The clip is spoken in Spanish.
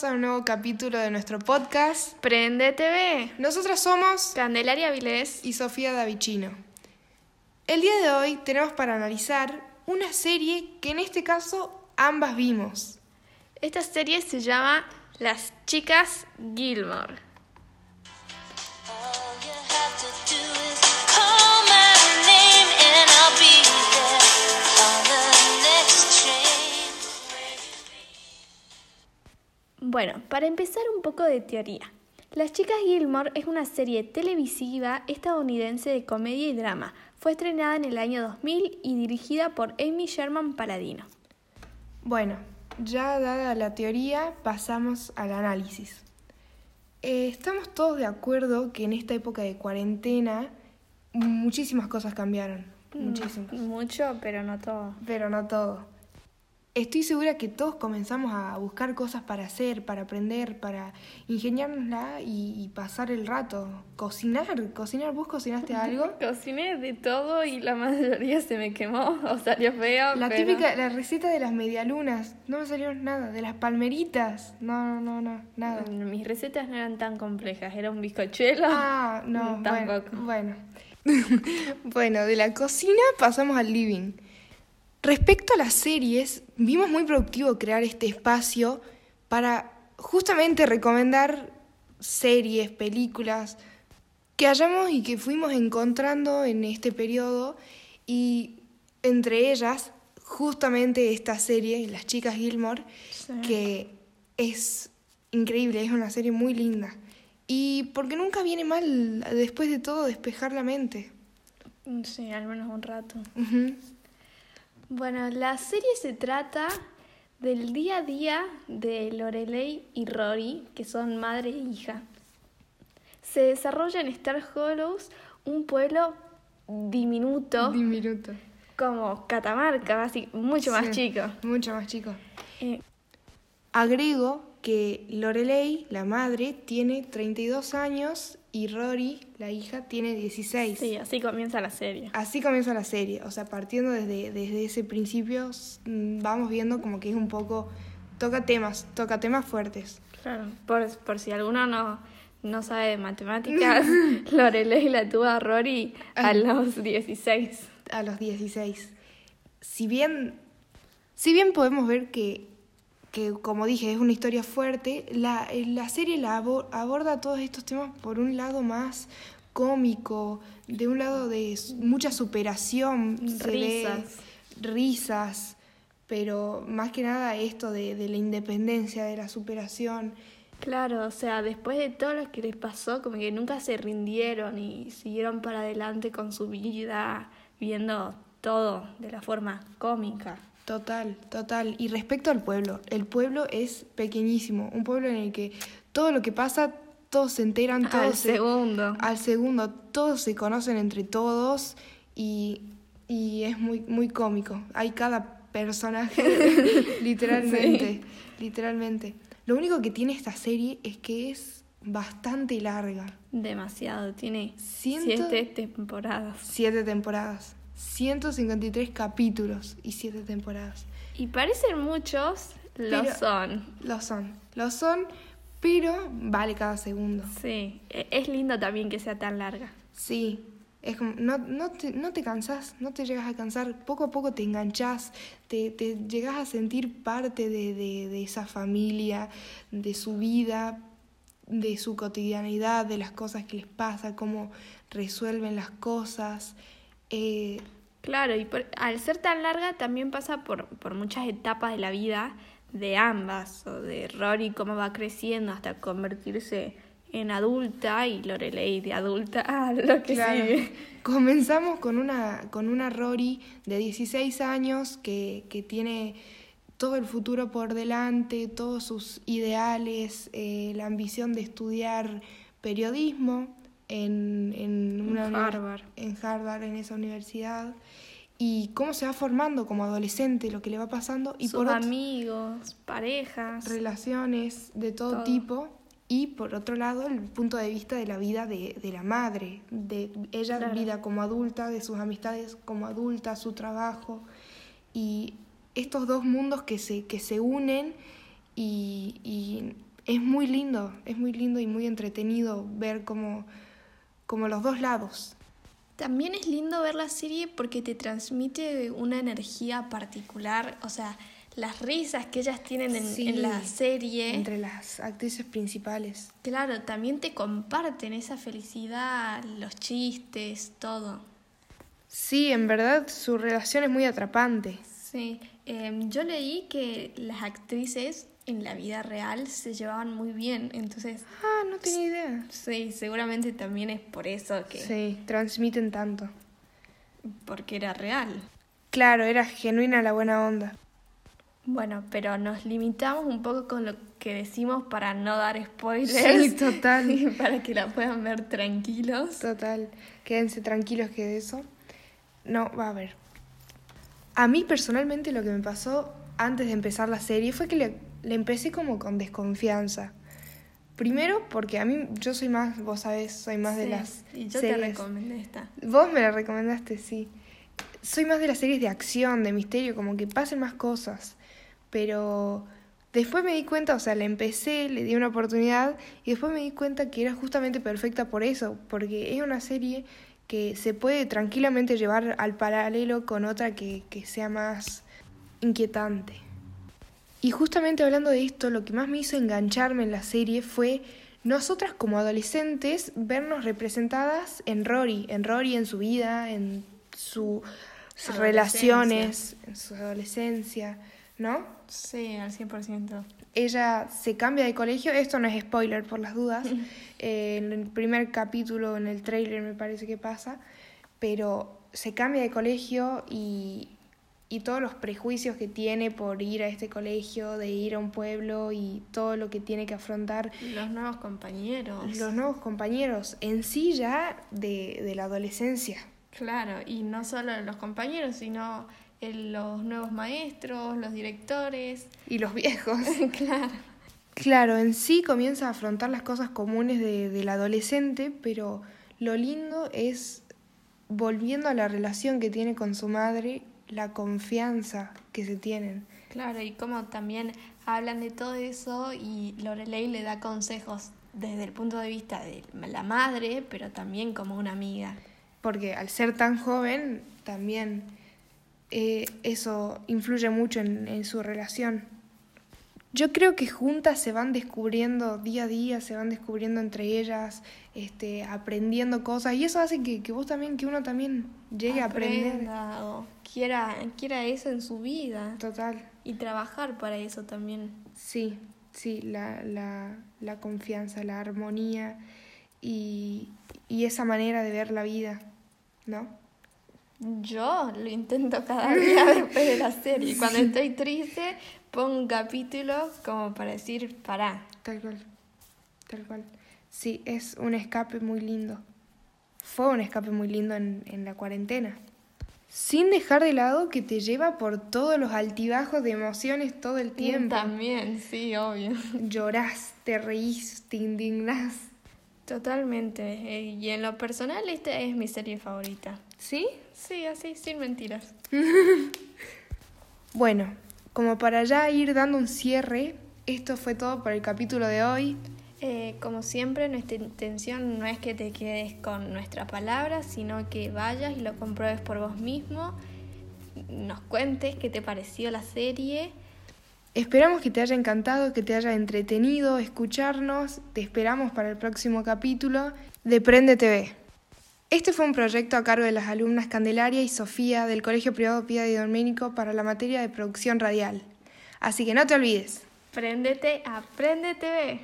Bienvenidos a un nuevo capítulo de nuestro podcast. Prende TV. Nosotras somos Candelaria Vilés y Sofía Davicino. El día de hoy tenemos para analizar una serie que en este caso ambas vimos. Esta serie se llama Las chicas Gilmore. Bueno, para empezar un poco de teoría. Las chicas Gilmore es una serie televisiva estadounidense de comedia y drama. Fue estrenada en el año 2000 y dirigida por Amy Sherman Paladino. Bueno, ya dada la teoría, pasamos al análisis. Eh, estamos todos de acuerdo que en esta época de cuarentena muchísimas cosas cambiaron. Muchísimas. Mucho, pero no todo. Pero no todo. Estoy segura que todos comenzamos a buscar cosas para hacer, para aprender, para ingeniárnosla y, y pasar el rato. Cocinar, cocinar. ¿Vos cocinaste algo? Cociné de todo y la mayoría se me quemó o salió feo. La pero- típica, la receta de las medialunas. No me salió nada. De las palmeritas. No, no, no, nada. Mis recetas no eran tan complejas, era un bizcochuelo. Ah, no, bueno, Tampoco. bueno. bueno, de la cocina pasamos al living. Respecto a las series, vimos muy productivo crear este espacio para justamente recomendar series, películas que hayamos y que fuimos encontrando en este periodo y entre ellas justamente esta serie, Las chicas Gilmore, Sí. que es increíble, es una serie muy linda. Y porque nunca viene mal, después de todo, despejar la mente. Sí, al menos un rato. Bueno, la serie se trata del día a día de Lorelei y Rory, que son madre e hija. Se desarrolla en Star Hollows, un pueblo diminuto, Diminuto. como Catamarca, así, mucho más Sí, chico. Mucho más chico. Eh, Agrego que Lorelei, la madre, tiene 32 años y Rory, la hija, tiene 16. sí, así comienza la serie. Así comienza la serie, o sea, partiendo desde, desde ese principio, mm, vamos viendo como que es un poco, toca temas, toca temas fuertes. Claro, por, por si alguno no, no sabe de matemáticas, Lorelei la tuvo a Rory a los 16. a los 16. Si bien, si bien podemos ver que, que, como dije, es una historia fuerte, la, eh, la serie la abo- aborda todos estos temas por un lado más cómico, de un lado de mucha superación, Risas. risas, pero más que nada esto de, de la independencia, de la superación. Claro, o sea, después de todo lo que les pasó, como que nunca se rindieron y siguieron para adelante con su vida, viendo todo de la forma cómica. Total, total. Y respecto al pueblo, el pueblo es pequeñísimo, un pueblo en el que todo lo que pasa, todos se enteran, todos Al se- segundo. al segundo, todos se conocen entre todos y, y es muy, muy cómico. Hay cada personaje, literalmente, literalmente. Lo único que tiene esta serie es que es bastante larga. Demasiado, tiene Ciento- siete temporadas. Siete temporadas, 153 capítulos y siete temporadas. Y parecen muchos, lo Pero- son. Lo son, lo son, pero vale cada segundo. Sí, e- es lindo también que sea tan larga. Sí, es como, no, no, te, no te cansás, no te llegas a cansar, poco a poco te enganchás, te, te llegas a sentir parte de, de, de esa familia, de su vida, de su cotidianidad, de las cosas que les pasa, cómo resuelven las cosas. Eh, Claro, y por- al ser tan larga también pasa por, por muchas etapas de la vida de ambas, o de Rory cómo va creciendo hasta convertirse en adulta y Lorelei de adulta a lo que Claro. sigue. Comenzamos con una, con una Rory de 16 años que, que tiene todo el futuro por delante, todos sus ideales, eh, la ambición de estudiar periodismo en, en una En Harvard. en Harvard, en esa universidad, y cómo se va formando como adolescente, lo que le va pasando, y Sus por amigos, parejas. relaciones de todo, Todo. tipo y por otro lado el punto de vista de la vida de, de la madre, de ella Claro. vida como adulta, de sus amistades como adulta, su trabajo y estos dos mundos que se, que se unen y, y es muy lindo, es muy lindo y muy entretenido ver como, como los dos lados. También es lindo ver la serie porque te transmite una energía particular, o sea, las risas que ellas tienen en, Sí, en la serie, Entre las actrices principales. claro, también te comparten esa felicidad, los chistes, todo. Sí, en verdad su relación es muy atrapante. Sí, em, yo leí que las actrices en la vida real se llevaban muy bien, entonces Ah, no tenía idea. sí, seguramente también es por eso que, Sí, transmiten tanto. porque era real. Claro, era genuina la buena onda. Bueno, pero nos limitamos un poco con lo que decimos para no dar spoilers. Sí, total. y para que la puedan ver tranquilos. Total, quédense tranquilos que de eso no va a haber. A mí personalmente lo que me pasó antes de empezar la serie fue que le, le empecé como con desconfianza. Primero porque a mí, yo soy más, vos sabés, soy más de las Y yo series. te recomendé esta. Vos me la recomendaste, sí. Soy más de las series de acción, de misterio, como que pasen más cosas. Pero después me di cuenta, o sea, la empecé, le di una oportunidad y después me di cuenta que era justamente perfecta por eso, porque es una serie que se puede tranquilamente llevar al paralelo con otra que, que sea más inquietante. Y justamente hablando de esto, lo que más me hizo engancharme en la serie fue nosotras como adolescentes vernos representadas en Rory, en Rory en su vida, en su- sus relaciones, en su adolescencia, ¿no? Sí, al 100%. Ella se cambia de colegio, esto no es spoiler por las dudas, eh, en el primer capítulo, en el trailer me parece que pasa, pero se cambia de colegio y, y todos los prejuicios que tiene por ir a este colegio, de ir a un pueblo y todo lo que tiene que afrontar Los nuevos compañeros. los nuevos compañeros en sí ya de, de la adolescencia. Claro, y no solo los compañeros, sino el- los nuevos maestros, los directores. Y los viejos. claro. Claro, en sí comienza a afrontar las cosas comunes de, del adolescente, pero lo lindo es, volviendo a la relación que tiene con su madre, la confianza que se tienen. Claro, y como también hablan de todo eso y Lorelei le da consejos desde el punto de vista de la madre, pero también como una amiga. Porque al ser tan joven, también eh, eso influye mucho en, en su relación. Yo creo que juntas se van descubriendo día a día, se van descubriendo entre ellas, este, aprendiendo cosas, y eso hace que, que vos también, que uno también llegue a aprender. O quiera, quiera eso en su vida Total. y trabajar para eso también. Sí, sí, la, la, la confianza, la armonía y, y esa manera de ver la vida, ¿no? Yo lo intento cada día después de la serie. Cuando estoy triste, pongo un capítulo como para decir, pará. Tal cual, tal cual. Sí, es un escape muy lindo. Fue un escape muy lindo en, en la cuarentena. Sin dejar de lado que te lleva por todos los altibajos de emociones todo el tiempo. También, sí, obvio. Llorás, te reís, te indignás. Totalmente. eh, Y en lo personal, esta es mi serie favorita. ¿Sí? Sí, así, sin mentiras. Bueno, como para ya ir dando un cierre, esto fue todo por el capítulo de hoy. Eh, como siempre, nuestra intención no es que te quedes con nuestra palabra, sino que vayas y lo compruebes por vos mismo, nos cuentes qué te pareció la serie. Esperamos que te haya encantado, que te haya entretenido escucharnos. Te esperamos para el próximo capítulo de Prende TV. Este fue un proyecto a cargo de las alumnas Candelaria y Sofía del Colegio Privado Pía de Doménico para la materia de producción radial. Así que no te olvides. Préndete, aprende TV.